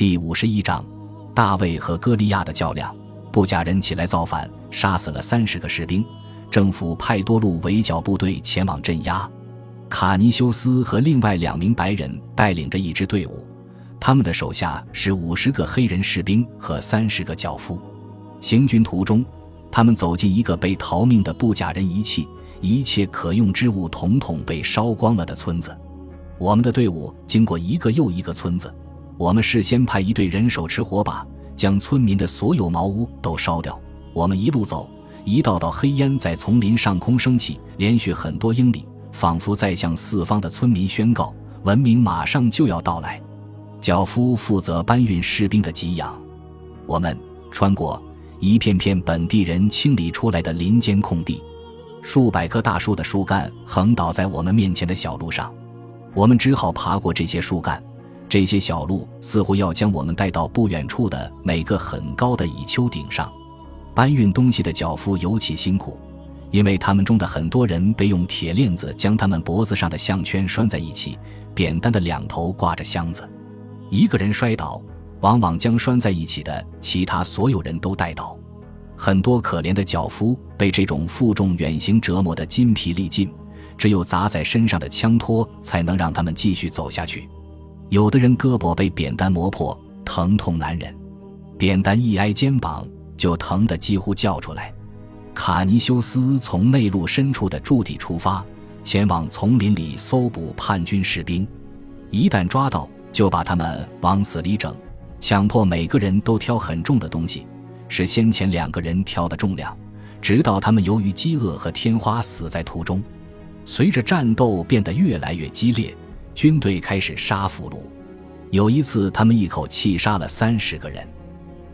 第五十一章，大卫和歌利亚的较量。布甲人起来造反，杀死了三十个士兵。政府派多路围剿部队前往镇压。卡尼修斯和另外两名白人带领着一支队伍，他们的手下是五十个黑人士兵和三十个脚夫。行军途中，他们走进一个被逃命的布甲人遗弃、一切可用之物统统被烧光了的村子。我们的队伍经过一个又一个村子，我们事先派一队人手持火把，将村民的所有茅屋都烧掉。我们一路走，一道道黑烟在丛林上空升起，连续很多英里，仿佛在向四方的村民宣告：文明马上就要到来。脚夫负责搬运士兵的给养，我们穿过一片片本地人清理出来的林间空地，数百棵大树的树干横倒在我们面前的小路上。我们只好爬过这些树干，这些小路似乎要将我们带到不远处的每个很高的蚁丘顶上。搬运东西的脚夫尤其辛苦，因为他们中的很多人被用铁链子将他们脖子上的项圈拴在一起，扁担的两头挂着箱子。一个人摔倒，往往将拴在一起的其他所有人都带倒。很多可怜的脚夫被这种负重远行折磨得筋疲力尽。只有砸在身上的枪托才能让他们继续走下去。有的人胳膊被扁担磨破，疼痛难忍，扁担一挨肩膀就疼得几乎叫出来。卡尼修斯从内陆深处的驻地出发，前往丛林里搜捕叛军士兵。一旦抓到，就把他们往死里整，强迫每个人都挑很重的东西，是先前两个人挑的重量，直到他们由于饥饿和天花死在途中。随着战斗变得越来越激烈，军队开始杀俘虏。有一次，他们一口气杀了三十个人。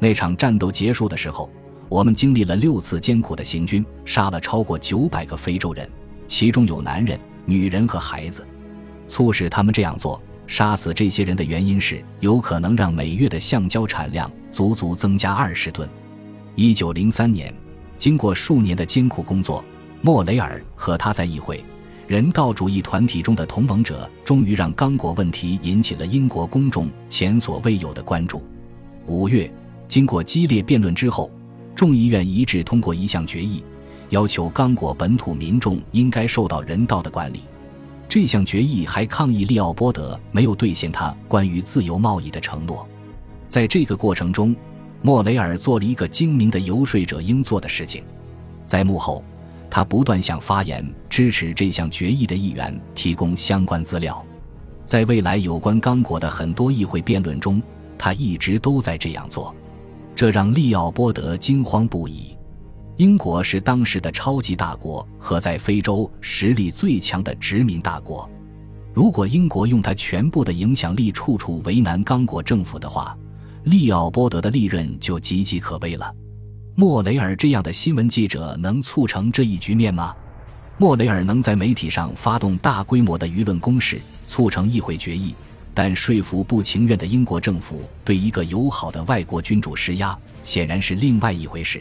那场战斗结束的时候，我们经历了六次艰苦的行军，杀了超过九百个非洲人，其中有男人、女人和孩子。促使他们这样做、杀死这些人的原因是，有可能让每月的橡胶产量足足增加二十吨。一九零三年，经过数年的艰苦工作，莫雷尔和他在议会。人道主义团体中的同盟者终于让刚果问题引起了英国公众前所未有的关注。五月，经过激烈辩论之后，众议院一致通过一项决议，要求刚果本土民众应该受到人道的管理。这项决议还抗议利奥波德没有兑现他关于自由贸易的承诺。在这个过程中，莫雷尔做了一个精明的游说者应做的事情，在幕后。他不断向发言支持这项决议的议员提供相关资料，在未来有关刚果的很多议会辩论中，他一直都在这样做，这让利奥波德惊慌不已。英国是当时的超级大国和在非洲实力最强的殖民大国，如果英国用他全部的影响力处处为难刚果政府的话，利奥波德的利润就岌岌可危了。莫雷尔这样的新闻记者能促成这一局面吗？莫雷尔能在媒体上发动大规模的舆论攻势，促成议会决议，但说服不情愿的英国政府对一个友好的外国君主施压，显然是另外一回事。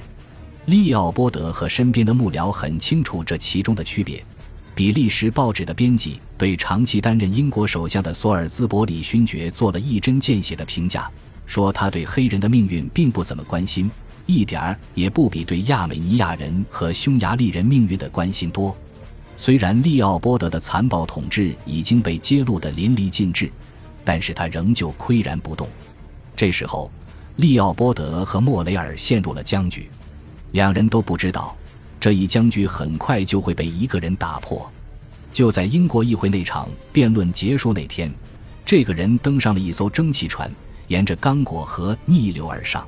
利奥波德和身边的幕僚很清楚这其中的区别。比利时报纸的编辑对长期担任英国首相的索尔兹伯里勋爵做了一针见血的评价，说他对黑人的命运并不怎么关心。一点儿也不比对亚美尼亚人和匈牙利人命运的关心多。虽然利奥波德的残暴统治已经被揭露得淋漓尽致，但是他仍旧岿然不动。这时候，利奥波德和莫雷尔陷入了僵局，两人都不知道，这一僵局很快就会被一个人打破。就在英国议会那场辩论结束那天，这个人登上了一艘蒸汽船，沿着刚果河逆流而上。